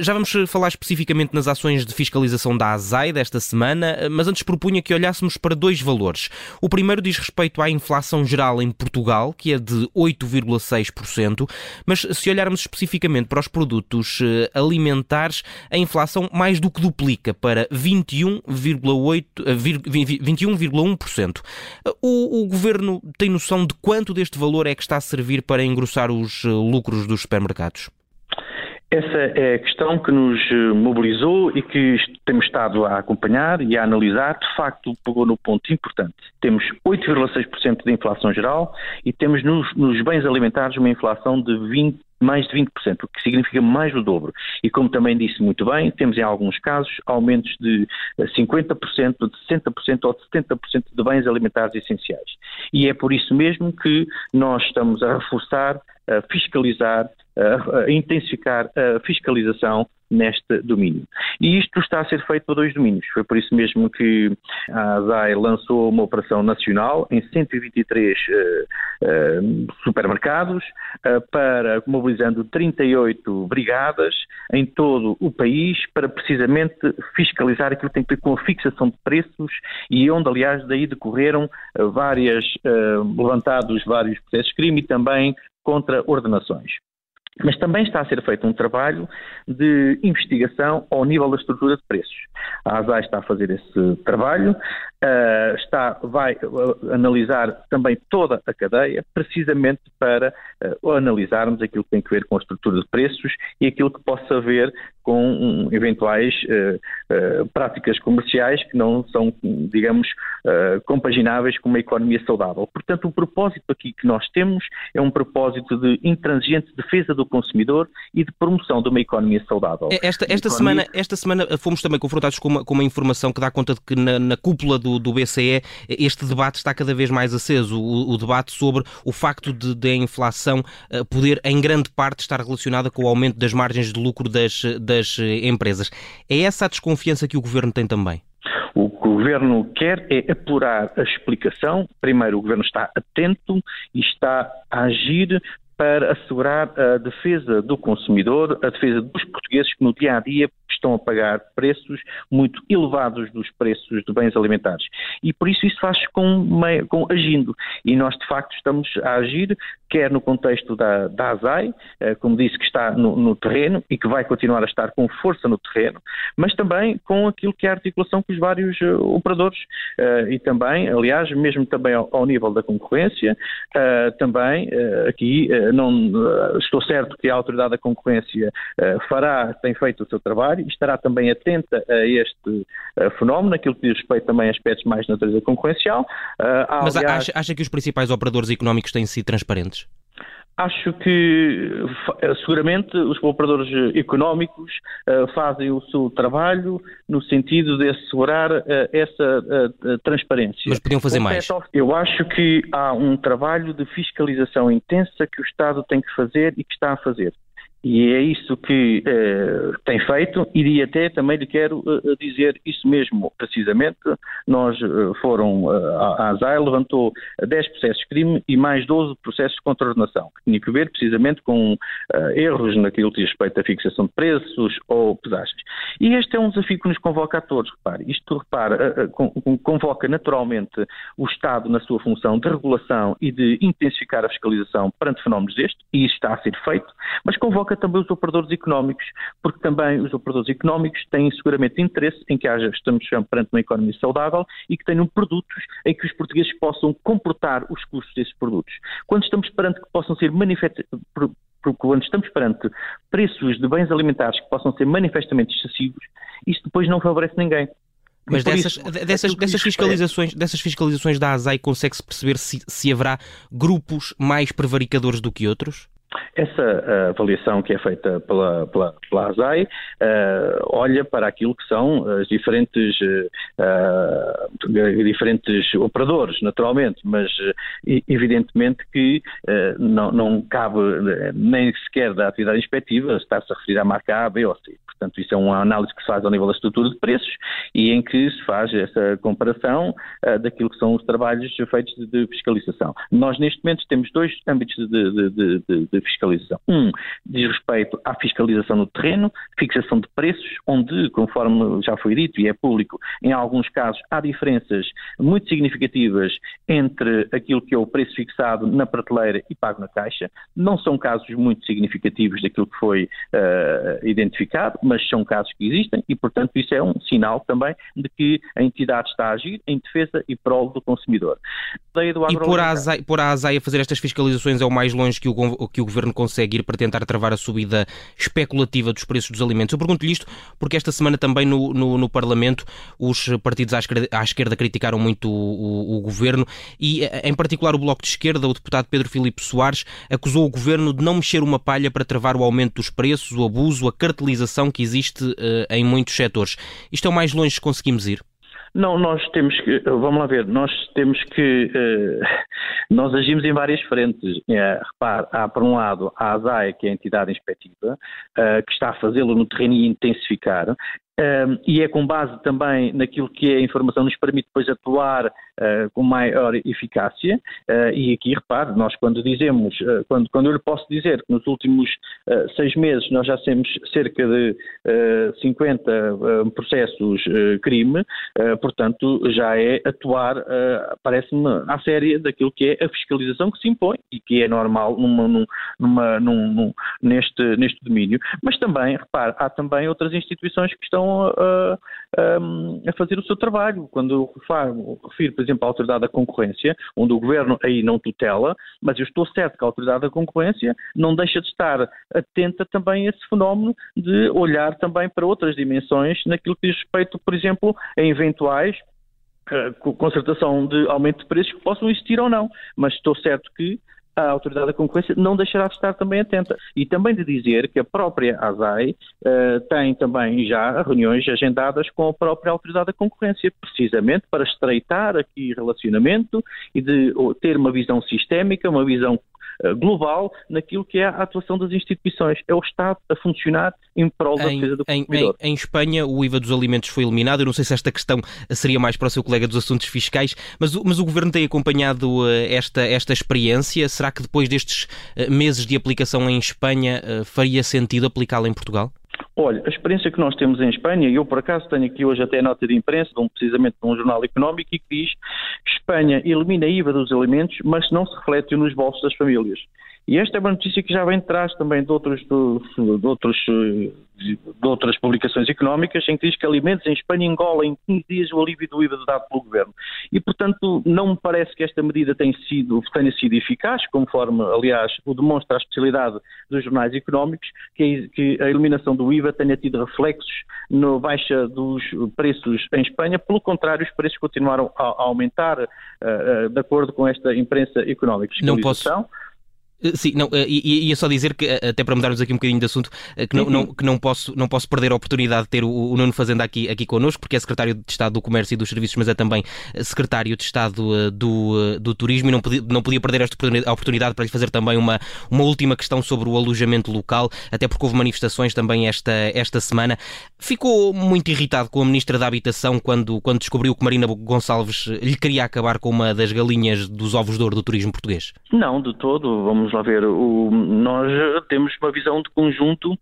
Já vamos falar especificamente nas ações de fiscalização da ASAI desta semana, mas antes propunha que olhássemos para dois valores. O primeiro diz respeito à inflação geral em Portugal, que é de 8,6%, mas se olharmos especificamente para os produtos eh, alimentares, a inflação mais do que duplica para 21,1%. Eh, o, o governo tem noção de quanto deste valor é que está a servir para engrossar os eh, lucros dos supermercados? Essa é a questão que nos eh, mobilizou e que temos estado a acompanhar e a analisar. De facto, pegou no ponto importante. Temos 8,6% de inflação geral e temos nos, nos, bens alimentares uma inflação de 20, mais de 20%, o que significa mais do dobro. E como também disse muito bem, temos em alguns casos aumentos de 50%, eh, de 60% ou de 70% de bens alimentares essenciais. E é por isso mesmo que nós estamos a reforçar, a fiscalizar a intensificar a fiscalização neste domínio. E isto está a ser feito para dois domínios. Foi por isso mesmo que a ASAI lançou uma operação nacional em 123 uh, uh, supermercados, uh, para mobilizando 38 brigadas em todo o país para precisamente fiscalizar aquilo que tem a ver com a fixação de preços e onde, aliás, daí decorreram várias, levantados vários processos de crime e também contra ordenações. Mas também está a ser feito um trabalho de investigação ao nível da estrutura de preços. A ASAI está a fazer esse trabalho, uh, está, vai uh, analisar também toda a cadeia, precisamente para uh, analisarmos aquilo que tem a ver com a estrutura de preços e aquilo que possa ver com um, eventuais práticas comerciais que não são, digamos, compagináveis com uma economia saudável. Portanto, o propósito aqui que nós temos é um propósito de intransigente defesa do consumidor e de promoção de uma economia saudável. Esta, esta, economia... semana, esta semana fomos também confrontados com uma, com uma informação que dá conta de que na, na cúpula do, do, BCE este debate está cada vez mais aceso, o, o debate sobre o facto de, de, a inflação eh, poder, em grande parte, estar relacionada com o aumento das margens de lucro das, das eh, empresas. É essa a desconfiança que o Governo tem também? O que o Governo quer é apurar a explicação. Primeiro, o Governo está atento e está a agir para assegurar a defesa do consumidor, a defesa dos portugueses que no dia a dia estão a pagar preços muito elevados dos preços de bens alimentares. E por isso isso faz com, com agindo. E nós, de facto, estamos a agir, quer no contexto da, da ASAI, eh, como disse, que está no, no, terreno e que vai continuar a estar com força no terreno, mas também com aquilo que é a articulação com os vários uh, operadores. Uh, e também, aliás, mesmo também ao, ao nível da concorrência, também aqui não estou certo que a autoridade da concorrência fará, tem feito o seu trabalho e estará também atenta a este uh, fenómeno, aquilo que diz respeito também a aspectos mais de natureza concorrencial. Uh, Mas aliás... acha, acha que os principais operadores económicos têm sido transparentes? Acho que eh, seguramente os operadores económicos uh, fazem o seu trabalho no sentido de assegurar uh, essa uh, transparência. Mas podiam fazer mais. Eu acho que há um trabalho de fiscalização intensa que o Estado tem que fazer e que está a fazer. E é isso que uh, tem feito, e até também lhe quero uh, dizer isso mesmo precisamente. Nós foram, a ASAI levantou 10 processos de crime e mais 12 processos de contraordenação, que tinha que ver precisamente com erros naquilo que diz respeito à fixação de preços ou pesagens. E este é um desafio que nos convoca a todos, repare. Isto, repara, convoca naturalmente o Estado na sua função de regulação e de intensificar a fiscalização perante fenómenos destes, e isso está a ser feito, mas convoca também os operadores económicos, porque também os operadores económicos têm seguramente interesse em que haja, estamos perante uma economia saudável e que tenham produtos em que os portugueses possam comportar os custos desses produtos. Quando estamos perante que possam ser manifestamente quando estamos perante preços de bens alimentares que possam ser manifestamente excessivos, isso depois não favorece ninguém. Mas dessas, isso, dessas, dessas, fiscalizações, dessas fiscalizações da ASAI consegue-se perceber se, se haverá grupos mais prevaricadores do que outros? Essa uh, avaliação que é feita pela, pela, pela ASAI uh, olha para aquilo que são os diferentes, uh, diferentes operadores, naturalmente, mas evidentemente que não, não cabe nem sequer da atividade inspectiva estar-se a referir à marca A, B ou C. Portanto, isso é uma análise que se faz ao nível da estrutura de preços e em que se faz essa comparação uh, daquilo que são os trabalhos feitos de, de, fiscalização. Nós, neste momento, temos dois âmbitos de, de, de, fiscalização. Um diz respeito à fiscalização no terreno, fixação de preços, onde, conforme já foi dito e é público, em alguns casos há diferenças muito significativas entre aquilo que é o preço fixado na prateleira e pago na caixa. Não são casos muito significativos daquilo que foi uh, identificado, mas são casos que existem e, portanto, isso é um sinal também de que a entidade está a agir em defesa e prol do consumidor. e por a, ASAI, por a ASAI a fazer estas fiscalizações é o mais longe que o, que o Governo consegue ir para tentar travar a subida especulativa dos preços dos alimentos. Eu pergunto-lhe isto porque esta semana também no, no, no Parlamento os partidos à esquerda, à esquerda criticaram muito o, o, o, Governo e, em particular, o Bloco de Esquerda, o deputado Pedro Filipe Soares, acusou o Governo de não mexer uma palha para travar o aumento dos preços, o abuso, a cartelização que existe uh, em muitos setores. Isto é o mais longe que conseguimos ir? Não, nós temos que, vamos lá ver, nós temos que, uh, nós agimos em várias frentes. É, repare, há por um lado a ASAE, que é a entidade inspectiva, uh, que está a fazê-lo no terreno e intensificar, e é com base também naquilo que é a informação nos permite depois atuar uh, com maior eficácia. Uh, e aqui, repare, nós quando dizemos, uh, quando, quando eu lhe posso dizer que nos últimos seis meses nós já temos cerca de 50 processos crime, portanto já é atuar, parece-me, à séria daquilo que é a fiscalização que se impõe e que é normal numa, numa, num, neste, neste domínio. Mas também, repare, há também outras instituições que estão a, a, a fazer o seu trabalho. Quando eu refiro, por exemplo, à Autoridade da Concorrência, onde o Governo aí não tutela, mas eu estou certo que a Autoridade da Concorrência não deixa de estar atenta também a esse fenómeno de olhar também para outras dimensões naquilo que diz respeito, por exemplo, a eventuais eh, concertação de aumento de preços que possam existir ou não. Mas estou certo que a Autoridade da Concorrência não deixará de estar também atenta. E também de dizer que a própria ASAI uh, tem também já reuniões agendadas com a própria Autoridade da Concorrência, precisamente para estreitar aqui relacionamento e de ter uma visão sistémica, uma visão global naquilo que é a atuação das instituições. É o Estado a funcionar em prol da defesa do consumidor. Em, em, em, Espanha, o IVA dos alimentos foi eliminado. Eu não sei se esta questão seria mais para o seu colega dos assuntos fiscais, mas, mas o Governo tem acompanhado eh, esta, esta experiência. Será que depois destes eh, meses de aplicação em Espanha faria sentido aplicá-la em Portugal? Olha, a experiência que nós temos em Espanha, e eu por acaso tenho aqui hoje até nota de imprensa, de um, precisamente de um jornal económico, e que diz Espanha elimina a IVA dos alimentos, mas não se reflete nos bolsos das famílias. E esta é uma notícia que já vem de trás também de, outros, de, outros, de outras publicações económicas, em que diz que alimentos em Espanha engolam em 15 dias o alívio do IVA dado pelo Governo. E, portanto, não me parece que esta medida tenha sido, tenha sido eficaz, conforme, aliás, o demonstra a especialidade dos jornais económicos, que, que a eliminação do IVA tenha tido reflexos na baixa dos preços em Espanha. Pelo contrário, os preços continuaram a, a aumentar, uh, uh, de acordo com esta imprensa económica. Não posso sim, não, eh, e ia só dizer que, eh, até para mudarmos aqui um bocadinho de assunto, que, não, não, uhum. que não, posso, não posso perder a oportunidade de ter o, o Nuno Fazenda aqui, aqui connosco, porque é secretário de Estado do Comércio e dos Serviços, mas é também secretário de Estado do, do Turismo e não podia, não podia perder esta oportunidade para lhe fazer também uma, uma última questão sobre o alojamento local, até porque houve manifestações também esta, esta semana. Ficou muito irritado com a Ministra da Habitação quando, quando descobriu que Marina Gonçalves lhe queria acabar com uma das galinhas dos ovos de ouro do turismo português? Não, de todo. Vamos vamos lá ver, o, nós temos uma visão de conjunto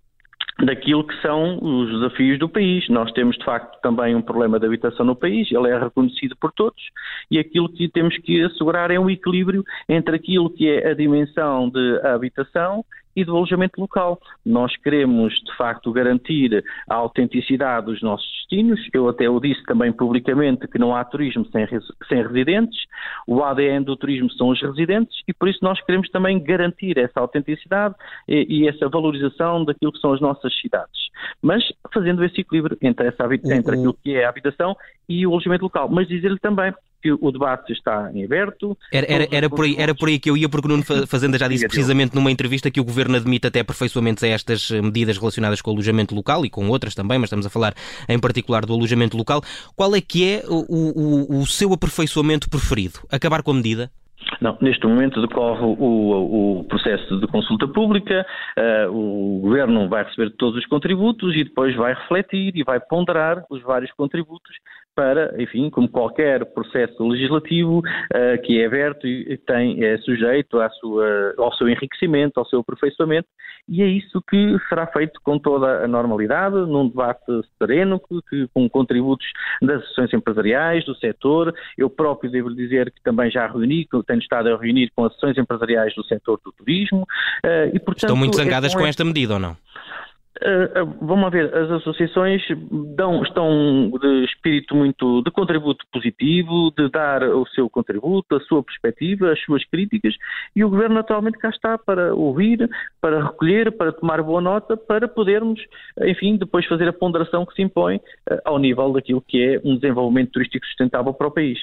daquilo que são os desafios do país. Nós temos, de facto, também um problema de habitação no país, ele é reconhecido por todos, e aquilo que temos que assegurar é um equilíbrio entre aquilo que é a dimensão de habitação e do alojamento local. Nós queremos, de facto, garantir a autenticidade dos nossos destinos. Eu até o disse também publicamente que não há turismo sem, sem residentes. O ADN do turismo são os residentes e por isso nós queremos também garantir essa autenticidade e, e essa valorização daquilo que são as nossas cidades. Mas fazendo esse equilíbrio entre, essa, entre aquilo que é a habitação e o alojamento local. Mas dizer-lhe também que o debate está em aberto. Era, era, era, por aí, era por aí que eu ia, porque o Nuno Fazenda já disse precisamente numa entrevista que o Governo admite até aperfeiçoamentos a estas eh, medidas relacionadas com o alojamento local e com outras também, mas estamos a falar em particular do alojamento local. Qual é que é o, o, o seu aperfeiçoamento preferido? Acabar com a medida? Não, neste momento decorre o, o processo de consulta pública, uh, o Governo vai receber todos os contributos e depois vai refletir e vai ponderar os vários contributos para, enfim, como qualquer processo legislativo uh, que é aberto e tem, é sujeito à sua, ao seu enriquecimento, ao seu aperfeiçoamento, e é isso que será feito com toda a normalidade, num debate sereno, que, com contributos das associações empresariais, do setor. Eu próprio devo dizer que também já reuni, que tenho estado a reunir com associações empresariais do setor do turismo. Uh, e, portanto, Estão muito zangadas é com, com esta medida ou não? Uh, vamos ver, as associações dão, estão de espírito muito de contributo positivo, de dar o seu contributo, a sua perspectiva, as suas críticas, e o Governo naturalmente cá está para ouvir, para recolher, para tomar boa nota, para podermos, enfim, depois fazer a ponderação que se impõe ao nível daquilo que é um desenvolvimento turístico sustentável para o país.